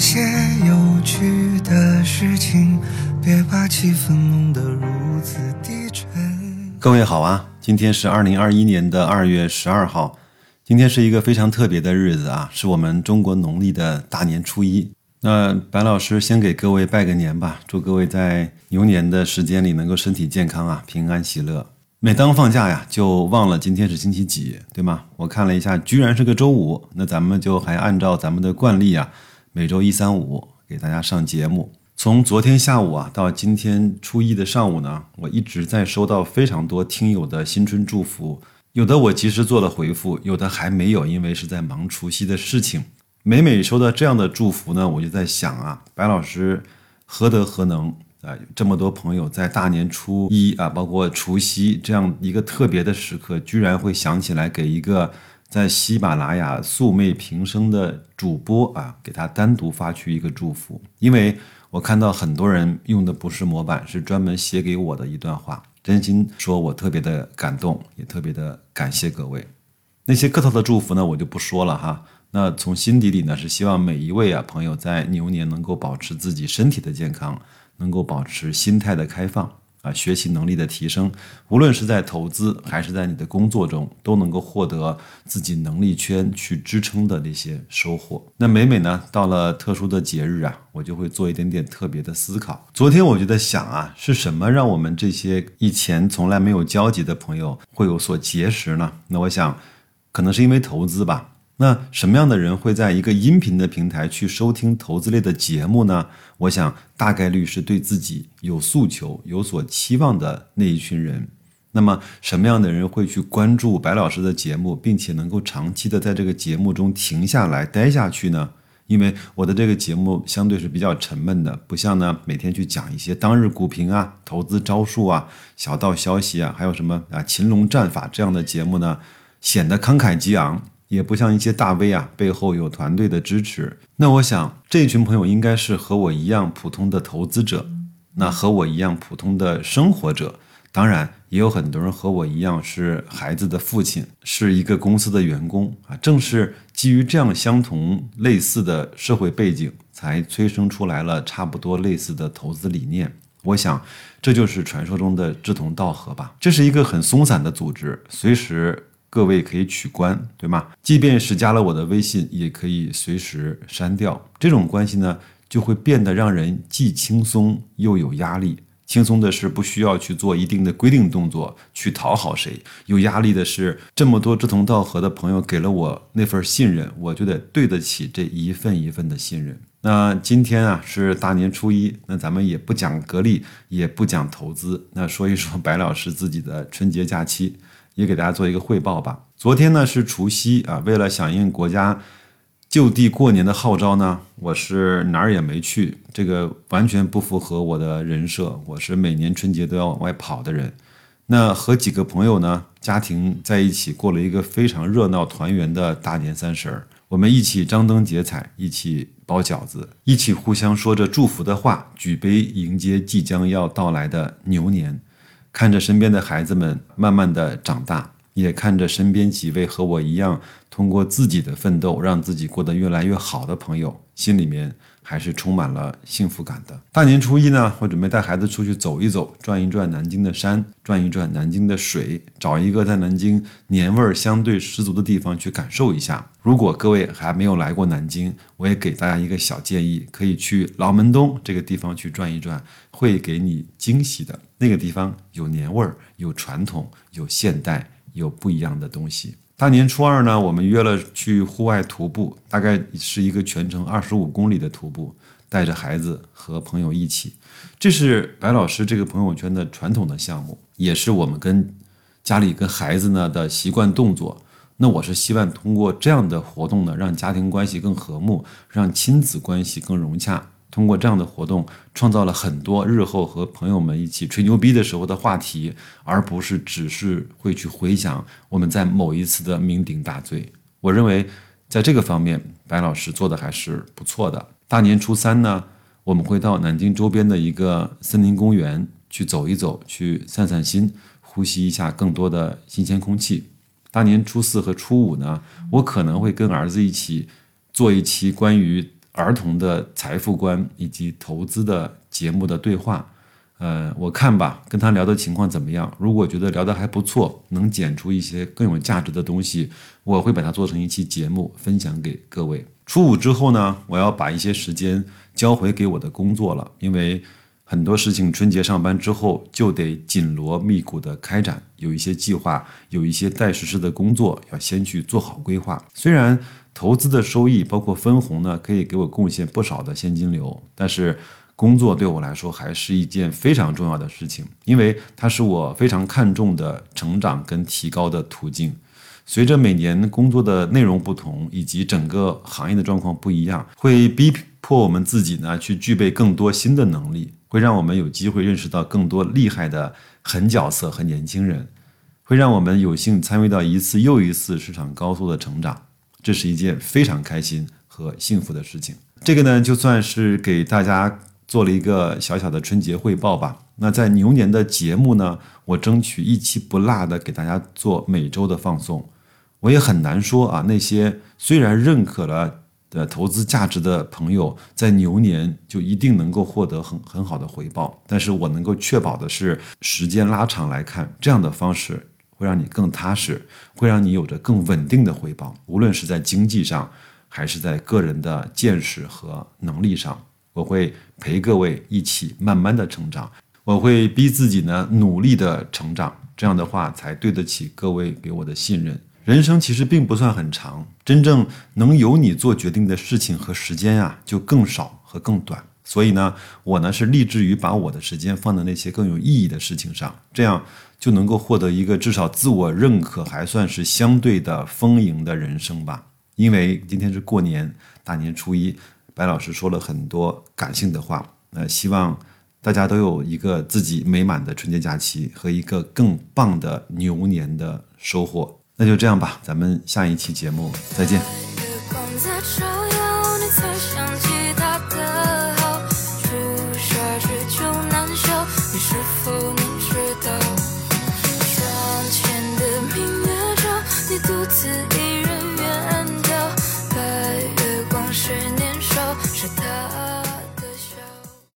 些有趣的事情，别把气氛弄得如此低沉。各位好啊，今天是二零二一年的二月十二号，今天是一个非常特别的日子啊，是我们中国农历的大年初一。那白老师先给各位拜个年吧，祝各位在牛年的时间里能够身体健康啊，平安喜乐。每当放假呀，就忘了今天是星期几，对吗？我看了一下，居然是个周五。那咱们就还按照咱们的惯例啊，每周一、三、五给大家上节目。从昨天下午啊到今天初一的上午呢，我一直在收到非常多听友的新春祝福，有的我及时做了回复，有的还没有，因为是在忙除夕的事情。每每收到这样的祝福呢，我就在想啊，白老师何德何能？啊，这么多朋友在大年初一啊，包括除夕这样一个特别的时刻，居然会想起来给一个在喜马拉雅素昧平生的主播啊，给他单独发去一个祝福。因为我看到很多人用的不是模板，是专门写给我的一段话，真心说我特别的感动，也特别的感谢各位。那些客套的祝福呢，我就不说了哈。那从心底里呢，是希望每一位啊朋友在牛年能够保持自己身体的健康。能够保持心态的开放啊，学习能力的提升，无论是在投资还是在你的工作中，都能够获得自己能力圈去支撑的那些收获。那每每呢，到了特殊的节日啊，我就会做一点点特别的思考。昨天我就在想啊，是什么让我们这些以前从来没有交集的朋友会有所结识呢？那我想，可能是因为投资吧。那什么样的人会在一个音频的平台去收听投资类的节目呢？我想大概率是对自己有诉求、有所期望的那一群人。那么什么样的人会去关注白老师的节目，并且能够长期的在这个节目中停下来待下去呢？因为我的这个节目相对是比较沉闷的，不像呢每天去讲一些当日股评啊、投资招数啊、小道消息啊，还有什么啊擒龙战法这样的节目呢，显得慷慨激昂。也不像一些大 V 啊，背后有团队的支持。那我想，这群朋友应该是和我一样普通的投资者，那和我一样普通的生活者。当然，也有很多人和我一样是孩子的父亲，是一个公司的员工啊。正是基于这样相同类似的社会背景，才催生出来了差不多类似的投资理念。我想，这就是传说中的志同道合吧。这是一个很松散的组织，随时。各位可以取关，对吗？即便是加了我的微信，也可以随时删掉。这种关系呢，就会变得让人既轻松又有压力。轻松的是不需要去做一定的规定动作去讨好谁；有压力的是这么多志同道合的朋友给了我那份信任，我就得对得起这一份一份的信任。那今天啊是大年初一，那咱们也不讲格力，也不讲投资，那说一说白老师自己的春节假期。也给大家做一个汇报吧。昨天呢是除夕啊，为了响应国家就地过年的号召呢，我是哪儿也没去。这个完全不符合我的人设。我是每年春节都要往外跑的人。那和几个朋友呢，家庭在一起过了一个非常热闹团圆的大年三十儿。我们一起张灯结彩，一起包饺子，一起互相说着祝福的话，举杯迎接即将要到来的牛年。看着身边的孩子们慢慢的长大，也看着身边几位和我一样通过自己的奋斗让自己过得越来越好的朋友，心里面还是充满了幸福感的。大年初一呢，我准备带孩子出去走一走，转一转南京的山，转一转南京的水，找一个在南京年味儿相对十足的地方去感受一下。如果各位还没有来过南京，我也给大家一个小建议，可以去老门东这个地方去转一转，会给你惊喜的。那个地方有年味儿，有传统，有现代，有不一样的东西。大年初二呢，我们约了去户外徒步，大概是一个全程二十五公里的徒步，带着孩子和朋友一起。这是白老师这个朋友圈的传统的项目，也是我们跟家里跟孩子呢的习惯动作。那我是希望通过这样的活动呢，让家庭关系更和睦，让亲子关系更融洽。通过这样的活动，创造了很多日后和朋友们一起吹牛逼的时候的话题，而不是只是会去回想我们在某一次的酩酊大醉。我认为，在这个方面，白老师做的还是不错的。大年初三呢，我们会到南京周边的一个森林公园去走一走，去散散心，呼吸一下更多的新鲜空气。大年初四和初五呢，我可能会跟儿子一起做一期关于。儿童的财富观以及投资的节目的对话。呃，我看吧，跟他聊的情况怎么样？如果觉得聊得还不错，能剪出一些更有价值的东西，我会把它做成一期节目分享给各位。初五之后呢，我要把一些时间交回给我的工作了，因为很多事情春节上班之后就得紧锣密鼓的开展，有一些计划，有一些待实施的工作要先去做好规划。虽然投资的收益包括分红呢，可以给我贡献不少的现金流，但是。工作对我来说还是一件非常重要的事情，因为它是我非常看重的成长跟提高的途径。随着每年工作的内容不同，以及整个行业的状况不一样，会逼迫我们自己呢去具备更多新的能力，会让我们有机会认识到更多厉害的狠角色和年轻人，会让我们有幸参与到一次又一次市场高速的成长。这是一件非常开心和幸福的事情。这个呢，就算是给大家。做了一个小小的春节汇报吧。那在牛年的节目呢，我争取一期不落的给大家做每周的放送。我也很难说啊，那些虽然认可了的投资价值的朋友，在牛年就一定能够获得很很好的回报。但是我能够确保的是，时间拉长来看，这样的方式会让你更踏实，会让你有着更稳定的回报。无论是在经济上，还是在个人的见识和能力上。我会陪各位一起慢慢的成长，我会逼自己呢努力的成长，这样的话才对得起各位给我的信任。人生其实并不算很长，真正能由你做决定的事情和时间啊就更少和更短。所以呢，我呢是立志于把我的时间放在那些更有意义的事情上，这样就能够获得一个至少自我认可还算是相对的丰盈的人生吧。因为今天是过年，大年初一。白老师说了很多感性的话，那希望大家都有一个自己美满的春节假期和一个更棒的牛年的收获。那就这样吧，咱们下一期节目再见。